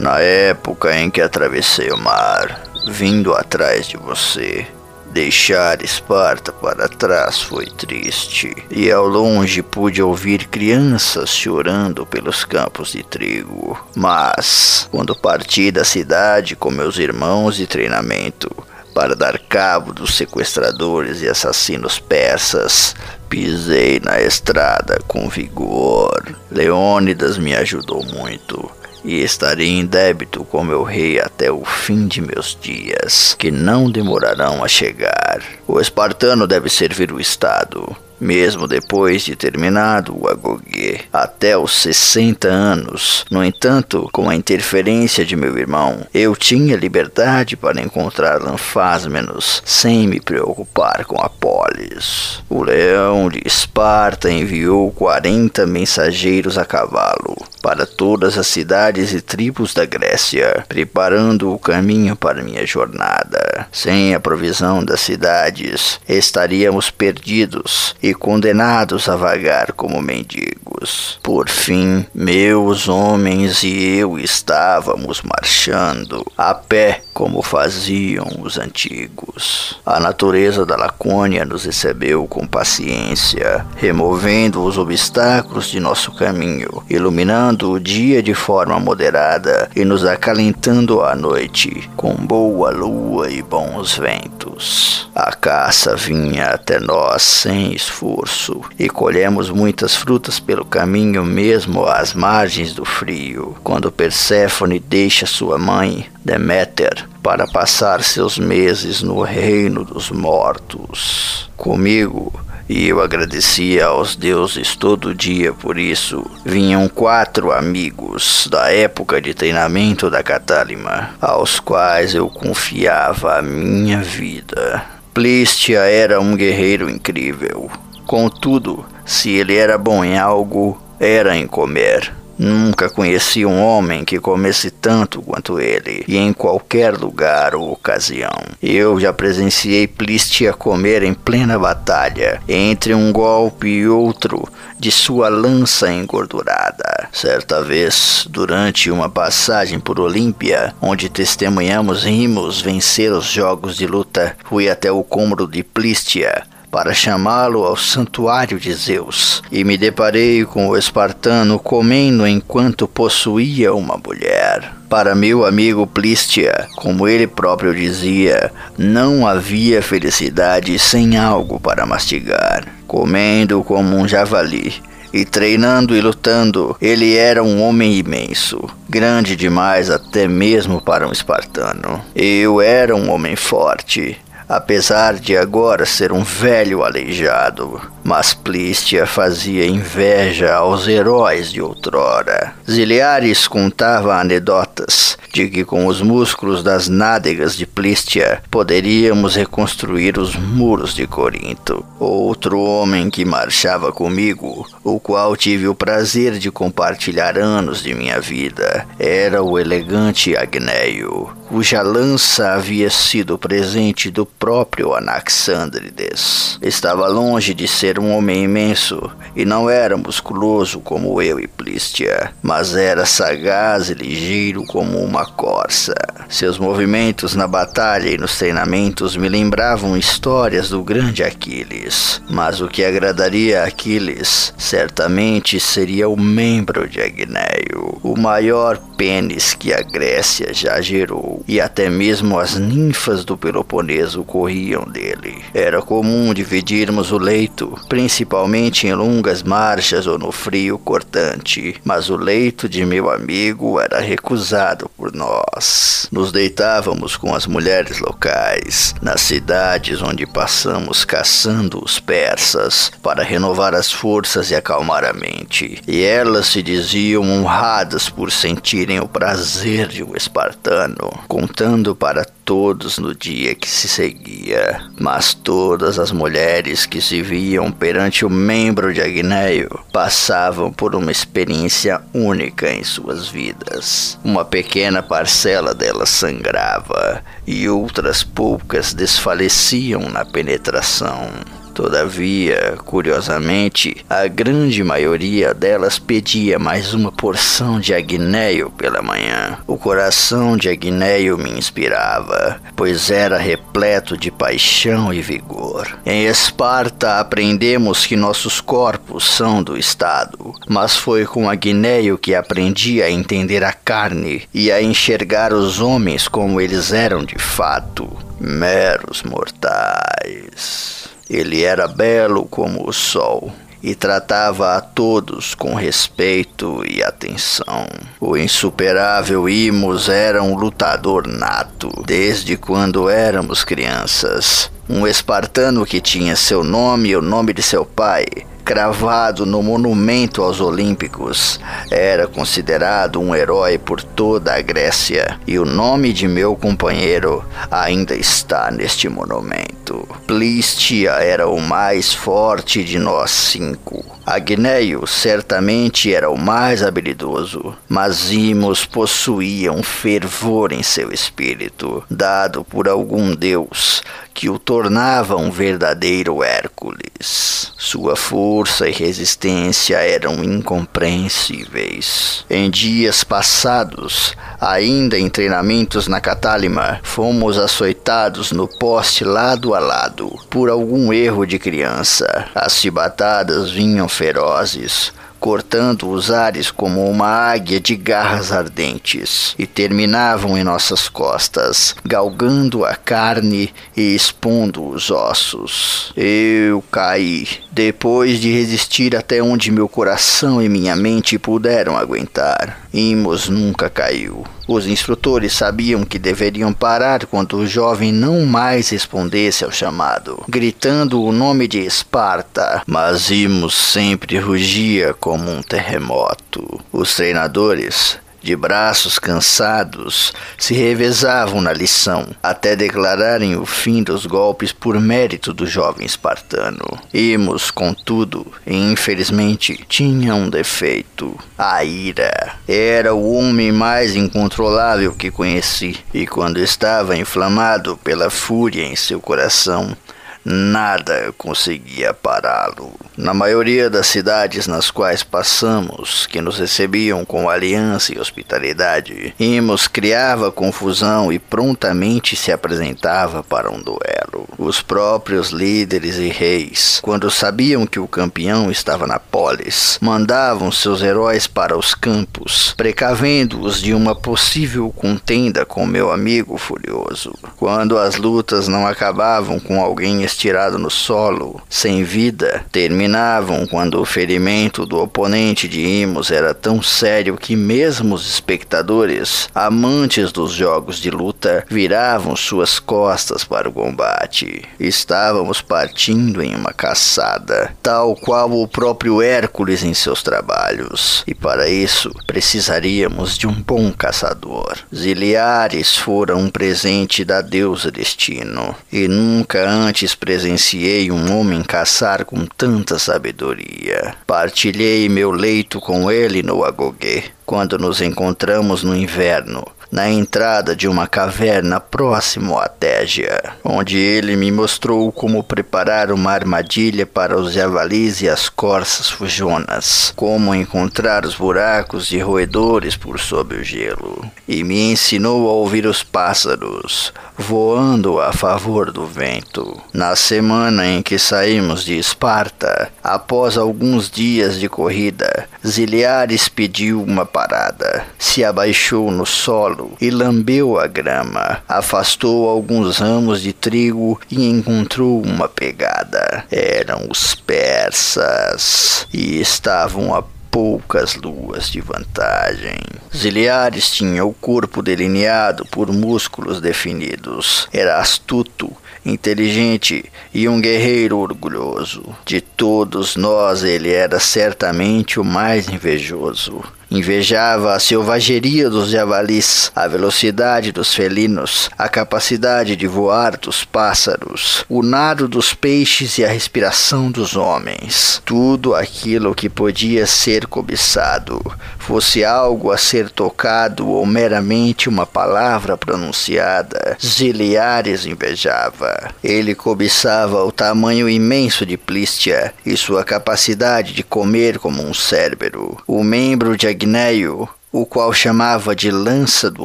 Na época em que atravessei o mar, vindo atrás de você, deixar Esparta para trás foi triste, e ao longe pude ouvir crianças chorando pelos campos de trigo. Mas, quando parti da cidade com meus irmãos de treinamento, para dar cabo dos sequestradores e assassinos persas, pisei na estrada com vigor. Leônidas me ajudou muito e estarei em débito com meu rei até o fim de meus dias, que não demorarão a chegar. O espartano deve servir o Estado, mesmo depois de terminado o agogue, até os 60 anos. No entanto, com a interferência de meu irmão, eu tinha liberdade para encontrar Anfásmenos sem me preocupar com a polis. O leão de Esparta enviou 40 mensageiros a cavalo para todas as cidades e tribos da Grécia, preparando o caminho para minha jornada. Sem a provisão das cidades, estaríamos perdidos e condenados a vagar como mendigos. Por fim, meus homens e eu estávamos marchando a pé como faziam os antigos. A natureza da Lacônia nos recebeu com paciência, removendo os obstáculos de nosso caminho, iluminando o dia de forma moderada e nos acalentando à noite com boa lua e bons ventos. A caça vinha até nós sem esforço e colhemos muitas frutas pelo caminho mesmo às margens do frio. Quando Perséfone deixa sua mãe, Deméter, para passar seus meses no reino dos mortos. Comigo, e eu agradecia aos deuses todo dia por isso. Vinham quatro amigos da época de treinamento da Catálima, aos quais eu confiava a minha vida. Plístia era um guerreiro incrível. Contudo, se ele era bom em algo, era em comer. Nunca conheci um homem que comesse tanto quanto ele, e em qualquer lugar ou ocasião. Eu já presenciei Plistia comer em plena batalha, entre um golpe e outro, de sua lança engordurada. Certa vez, durante uma passagem por Olímpia, onde testemunhamos rimos vencer os jogos de luta, fui até o cômodo de Plistia para chamá-lo ao santuário de Zeus, e me deparei com o espartano comendo enquanto possuía uma mulher. Para meu amigo Plístia, como ele próprio dizia, não havia felicidade sem algo para mastigar. Comendo como um javali, e treinando e lutando, ele era um homem imenso, grande demais até mesmo para um espartano. Eu era um homem forte, apesar de agora ser um velho aleijado. Mas Plístia fazia inveja aos heróis de outrora. Ziliares contava anedotas de que com os músculos das nádegas de Plístia poderíamos reconstruir os muros de Corinto. Outro homem que marchava comigo, o qual tive o prazer de compartilhar anos de minha vida, era o elegante Agneio, cuja lança havia sido presente do próprio Anaxandrides. Estava longe de ser um homem imenso e não era musculoso como eu e Plístia, mas era sagaz e ligeiro como uma corça. Seus movimentos na batalha e nos treinamentos me lembravam histórias do grande Aquiles, mas o que agradaria a Aquiles certamente seria o membro de Agneio, o maior pênis que a Grécia já gerou, e até mesmo as ninfas do Peloponeso corriam dele. Era comum dividirmos o leito, principalmente em longas marchas ou no frio cortante, mas o leito de meu amigo era recusado por nós. Nos deitávamos com as mulheres locais, nas cidades onde passamos caçando os persas, para renovar as forças e acalmar a mente. E elas se diziam honradas por sentirem o prazer de um espartano, contando para todos no dia que se seguia, mas todas as mulheres que se viam perante o membro de Agneio passavam por uma experiência única em suas vidas. Uma pequena parcela delas sangrava e outras poucas desfaleciam na penetração. Todavia, curiosamente, a grande maioria delas pedia mais uma porção de agnéio pela manhã. O coração de agnéio me inspirava, pois era repleto de paixão e vigor. Em Esparta aprendemos que nossos corpos são do Estado, mas foi com agnéio que aprendi a entender a carne e a enxergar os homens como eles eram de fato, meros mortais. Ele era belo como o sol e tratava a todos com respeito e atenção. O insuperável Imos era um lutador nato desde quando éramos crianças. Um espartano que tinha seu nome e o nome de seu pai cravado no monumento aos Olímpicos. Era considerado um herói por toda a Grécia e o nome de meu companheiro ainda está neste monumento. Plistia era o mais forte de nós cinco. Agneio certamente era o mais habilidoso, mas Imos possuía um fervor em seu espírito, dado por algum deus, que o tornava um verdadeiro Hércules. Sua força e resistência eram incompreensíveis. Em dias passados, ainda em treinamentos na Catálima, fomos açoitados no poste lado a lado por algum erro de criança. As chibatadas vinham ferozes, cortando os ares como uma águia de garras ardentes, e terminavam em nossas costas, galgando a carne e expondo os ossos. Eu caí, depois de resistir até onde meu coração e minha mente puderam aguentar. Imos nunca caiu. Os instrutores sabiam que deveriam parar quando o jovem não mais respondesse ao chamado, gritando o nome de Esparta, mas Imos sempre rugia como um terremoto. Os treinadores de braços cansados, se revezavam na lição, até declararem o fim dos golpes por mérito do jovem espartano. Imos, contudo, infelizmente, tinha um defeito: a ira. Era o homem mais incontrolável que conheci, e quando estava inflamado pela fúria em seu coração, nada conseguia pará-lo. Na maioria das cidades nas quais passamos, que nos recebiam com aliança e hospitalidade, Imos criava confusão e prontamente se apresentava para um duelo. Os próprios líderes e reis, quando sabiam que o campeão estava na polis, mandavam seus heróis para os campos, precavendo-os de uma possível contenda com meu amigo furioso. Quando as lutas não acabavam com alguém estirado no solo, sem vida, terminavam quando o ferimento do oponente de Imos era tão sério que mesmo os espectadores, amantes dos jogos de luta, viravam suas costas para o combate. Estávamos partindo em uma caçada, tal qual o próprio Hércules em seus trabalhos, e para isso precisaríamos de um bom caçador. Ziliares fora um presente da deusa destino, e nunca antes presenciei um homem caçar com tanta sabedoria. Partilhei meu leito com ele no Agogê, quando nos encontramos no inverno, na entrada de uma caverna próximo à Tégia, onde ele me mostrou como preparar uma armadilha para os javalis e as corças fujonas, como encontrar os buracos e roedores por sob o gelo, e me ensinou a ouvir os pássaros voando a favor do vento. Na semana em que saímos de Esparta, após alguns dias de corrida, Ziliares pediu uma parada, se abaixou no solo e lambeu a grama. Afastou alguns ramos de trigo e encontrou uma pegada. Eram os persas e estavam a poucas luas de vantagem. Ziliares tinha o corpo delineado por músculos definidos. Era astuto, inteligente e um guerreiro orgulhoso. De todos nós, ele era certamente o mais invejoso. Invejava a selvageria dos javalis, a velocidade dos felinos, a capacidade de voar dos pássaros, o nado dos peixes e a respiração dos homens. Tudo aquilo que podia ser cobiçado, fosse algo a ser tocado ou meramente uma palavra pronunciada, Ziliares invejava. Ele cobiçava o tamanho imenso de Plístia e sua capacidade de comer como um cérebro. O membro de Agneio, o qual chamava de lança do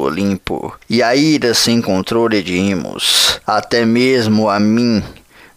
Olimpo, e a ira sem controle de Imos, até mesmo a mim,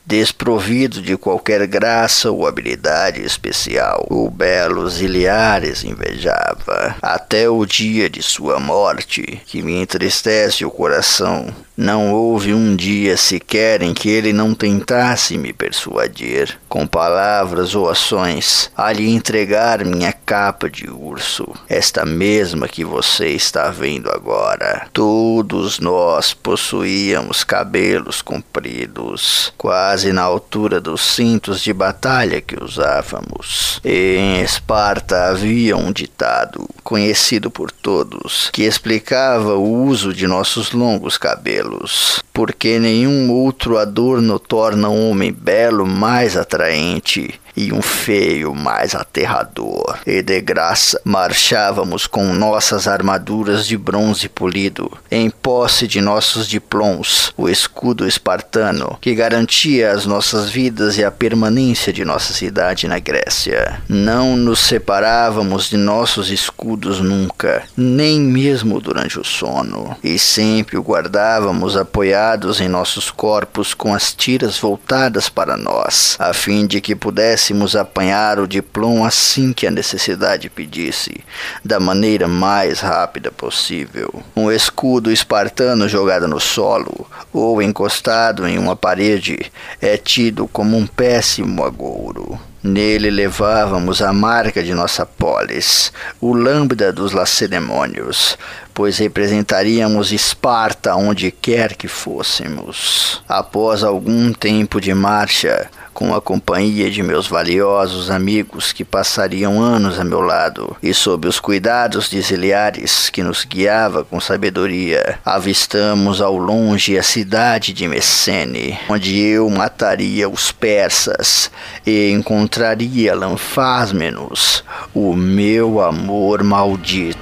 desprovido de qualquer graça ou habilidade especial. O belo Ziliares invejava, até o dia de sua morte, que me entristece o coração. Não houve um dia sequer em que ele não tentasse me persuadir, com palavras ou ações, a lhe entregar minha capa de urso, esta mesma que você está vendo agora. Todos nós possuíamos cabelos compridos, quase na altura dos cintos de batalha que usávamos. E em Esparta havia um ditado, conhecido por todos, que explicava o uso de nossos longos cabelos. Porque nenhum outro adorno torna um homem belo mais atraente e um feio mais aterrador. E de graça marchávamos com nossas armaduras de bronze polido, em posse de nossos diplômos, o escudo espartano, que garantia as nossas vidas e a permanência de nossa cidade na Grécia. Não nos separávamos de nossos escudos nunca, nem mesmo durante o sono, e sempre o guardávamos apoiados em nossos corpos com as tiras voltadas para nós, a fim de que pudéssemos pudéssemos apanhar o diploma assim que a necessidade pedisse, da maneira mais rápida possível. Um escudo espartano jogado no solo ou encostado em uma parede é tido como um péssimo agouro. Nele levávamos a marca de nossa polis, o lambda dos lacedemônios, pois representaríamos Esparta onde quer que fôssemos. Após algum tempo de marcha, com a companhia de meus valiosos amigos que passariam anos a meu lado, e sob os cuidados de Ziliares, que nos guiava com sabedoria, avistamos ao longe a cidade de Messene, onde eu mataria os persas e encontraria Lanfásmenos, o meu amor maldito.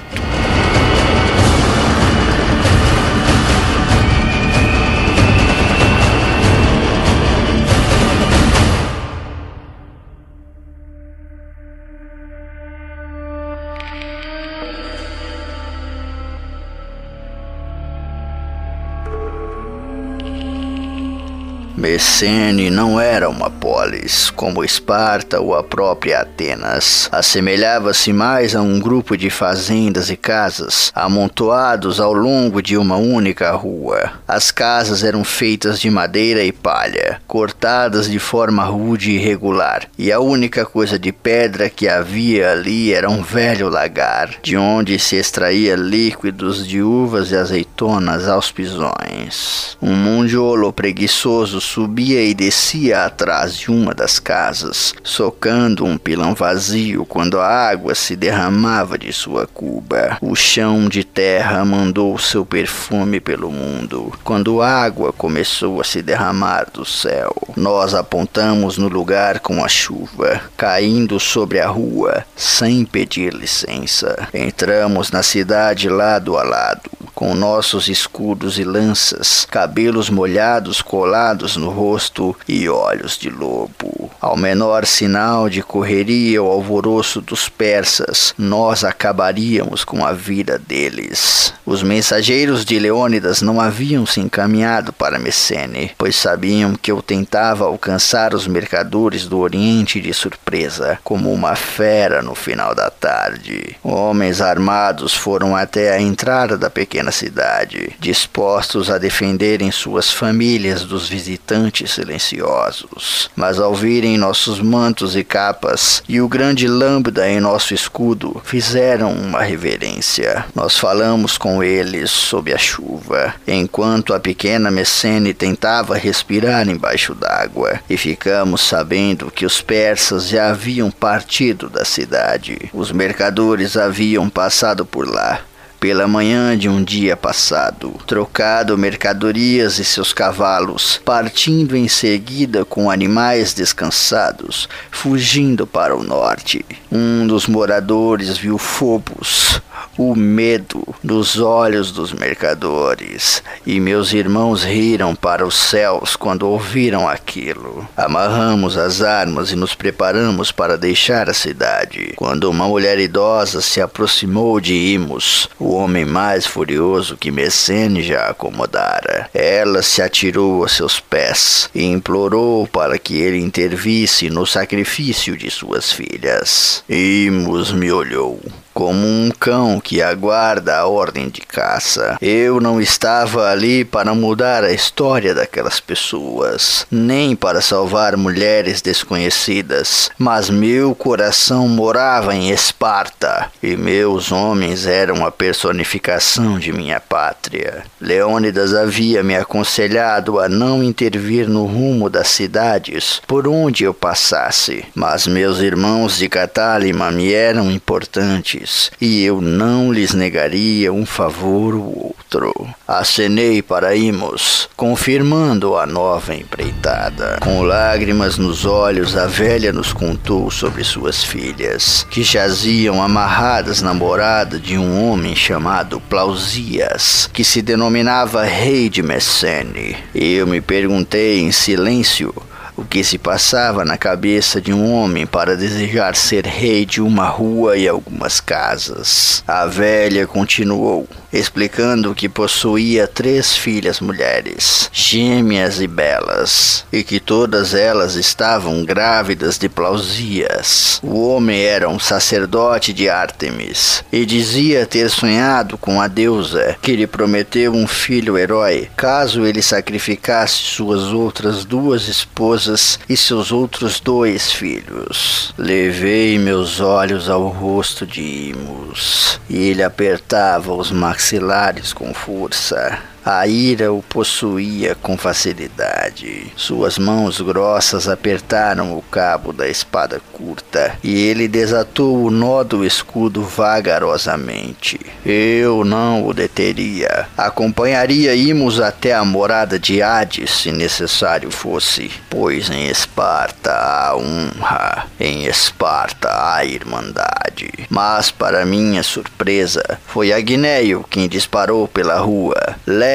Messene não era uma polis, como Esparta ou a própria Atenas. Assemelhava-se mais a um grupo de fazendas e casas amontoados ao longo de uma única rua. As casas eram feitas de madeira e palha, cortadas de forma rude e irregular, e a única coisa de pedra que havia ali era um velho lagar, de onde se extraía líquidos de uvas e azeitonas aos pisões. Um mundiolo preguiçoso subia e descia atrás de uma das casas, socando um pilão vazio quando a água se derramava de sua cuba. O chão de terra mandou seu perfume pelo mundo. Quando a água começou a se derramar do céu, nós apontamos no lugar com a chuva, caindo sobre a rua, sem pedir licença. Entramos na cidade lado a lado, com nossos escudos e lanças, cabelos molhados colados no rosto e olhos de lobo. Ao menor sinal de correria ou alvoroço dos persas, nós acabaríamos com a vida deles. Os mensageiros de Leônidas não haviam se encaminhado para Messene, pois sabiam que eu tentava alcançar os mercadores do Oriente de surpresa, como uma fera no final da tarde. Homens armados foram até a entrada da pequena na cidade, dispostos a defenderem suas famílias dos visitantes silenciosos. Mas ao virem nossos mantos e capas e o grande lambda em nosso escudo, fizeram uma reverência. Nós falamos com eles sob a chuva, enquanto a pequena Messene tentava respirar embaixo d'água, e ficamos sabendo que os persas já haviam partido da cidade. Os mercadores haviam passado por lá pela manhã de um dia passado, trocado mercadorias e seus cavalos, partindo em seguida com animais descansados, fugindo para o norte. Um dos moradores viu Phobos, o medo nos olhos dos mercadores, e meus irmãos riram para os céus quando ouviram aquilo. Amarramos as armas e nos preparamos para deixar a cidade, quando uma mulher idosa se aproximou de Imos, o homem mais furioso que Messene já acomodara. Ela se atirou a seus pés e implorou para que ele intervisse no sacrifício de suas filhas. Imos me olhou como um cão que aguarda a ordem de caça. Eu não estava ali para mudar a história daquelas pessoas, nem para salvar mulheres desconhecidas, mas meu coração morava em Esparta e meus homens eram a personificação de minha pátria. Leônidas havia me aconselhado a não intervir no rumo das cidades por onde eu passasse, mas meus irmãos de Catálima me eram importantes e eu não lhes negaria um favor ou outro. Acenei para Imos, confirmando a nova empreitada. Com lágrimas nos olhos, a velha nos contou sobre suas filhas, que jaziam amarradas na morada de um homem chamado Plausias, que se denominava Rei de Messene. Eu me perguntei em silêncio o que se passava na cabeça de um homem para desejar ser rei de uma rua e algumas casas. A velha continuou explicando que possuía três filhas mulheres, gêmeas e belas, e que todas elas estavam grávidas de Plausias. O homem era um sacerdote de Ártemis e dizia ter sonhado com a deusa, que lhe prometeu um filho herói caso ele sacrificasse suas outras duas esposas e seus outros dois filhos. Levei meus olhos ao rosto de Imos, e ele apertava os maxilares maxilares com força. A ira o possuía com facilidade. Suas mãos grossas apertaram o cabo da espada curta e ele desatou o nó do escudo vagarosamente. Eu não o deteria. Acompanharia Imos até a morada de Hades, se necessário fosse, pois em Esparta há honra, em Esparta há irmandade. Mas, para minha surpresa, foi Agneio quem disparou pela rua.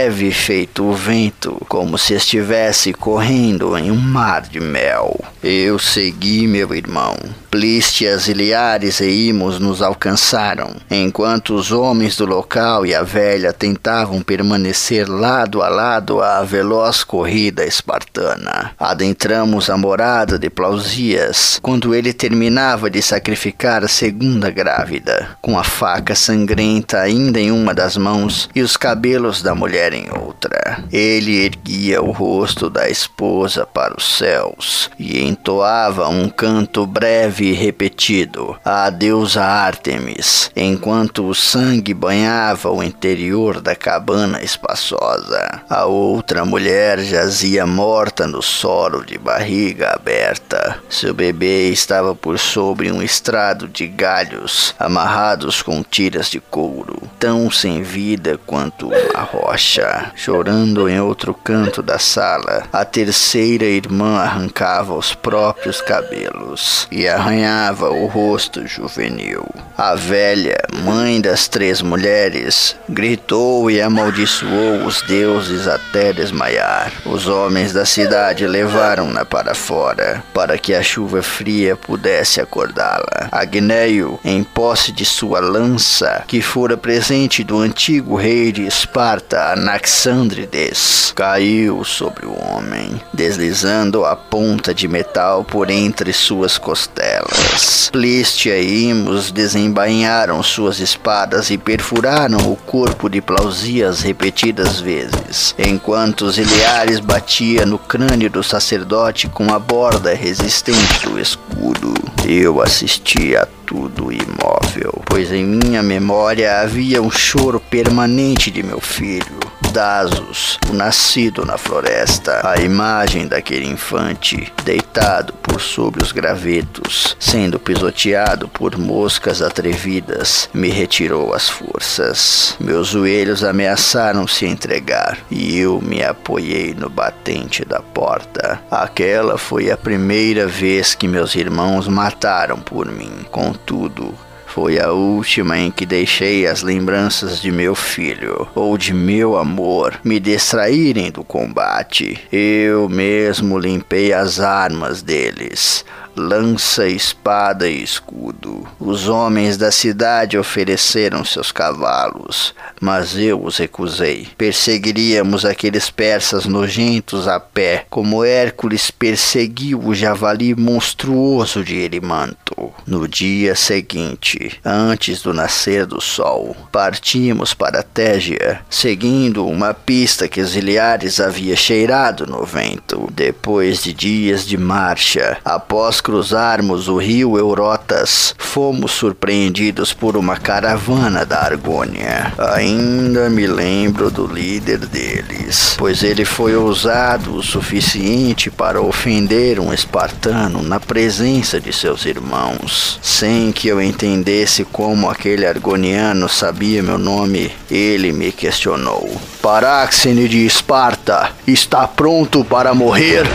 Leve feito o vento, como se estivesse correndo em um mar de mel. Eu segui meu irmão. Plistias, Iliares e Imos nos alcançaram, enquanto os homens do local e a velha tentavam permanecer lado a lado à veloz corrida espartana. Adentramos a morada de Plausias, quando ele terminava de sacrificar a segunda grávida, com a faca sangrenta ainda em uma das mãos e os cabelos da mulher em outra. Ele erguia o rosto da esposa para os céus e entoava um canto breve e repetido à deusa Ártemis, enquanto o sangue banhava o interior da cabana espaçosa. A outra mulher jazia morta no solo de barriga aberta. Seu bebê estava por sobre um estrado de galhos amarrados com tiras de couro, tão sem vida quanto uma rocha. Chorando em outro canto da sala, a terceira irmã arrancava os próprios cabelos e arranhava arranhava o rosto juvenil. A velha, mãe das três mulheres, gritou e amaldiçoou os deuses até desmaiar. Os homens da cidade levaram-na para fora, para que a chuva fria pudesse acordá-la. Agneio, em posse de sua lança, que fora presente do antigo rei de Esparta, Anaxandrides, caiu sobre o homem, deslizando a ponta de metal por entre suas costelas delas. Plistia e Imos desembainharam suas espadas e perfuraram o corpo de Plausias repetidas vezes, enquanto os Iliares batia no crânio do sacerdote com a borda resistente do escudo. Eu assistia a tudo imóvel, pois em minha memória havia um choro permanente de meu filho. Dasos, o nascido na floresta, a imagem daquele infante deitado por sobre os gravetos, sendo pisoteado por moscas atrevidas, me retirou as forças. Meus joelhos ameaçaram se entregar e eu me apoiei no batente da porta. Aquela foi a primeira vez que meus irmãos mataram por mim. Contudo, foi a última em que deixei as lembranças de meu filho ou de meu amor me distraírem do combate. Eu mesmo limpei as armas deles, lança, espada e escudo. Os homens da cidade ofereceram seus cavalos, mas eu os recusei. Perseguiríamos aqueles persas nojentos a pé, como Hércules perseguiu o javali monstruoso de Erimanto. No dia seguinte, antes do nascer do sol, partimos para Tégia, seguindo uma pista que os ilhares havia cheirado no vento. Depois de dias de marcha, após cruzarmos o rio Eurotas, fomos surpreendidos por uma caravana da Argônia. Ainda me lembro do líder deles, pois ele foi ousado o suficiente para ofender um espartano na presença de seus irmãos. Sem que eu entendesse como aquele argoniano sabia meu nome, ele me questionou: Paráxene de Esparta, está pronto para morrer?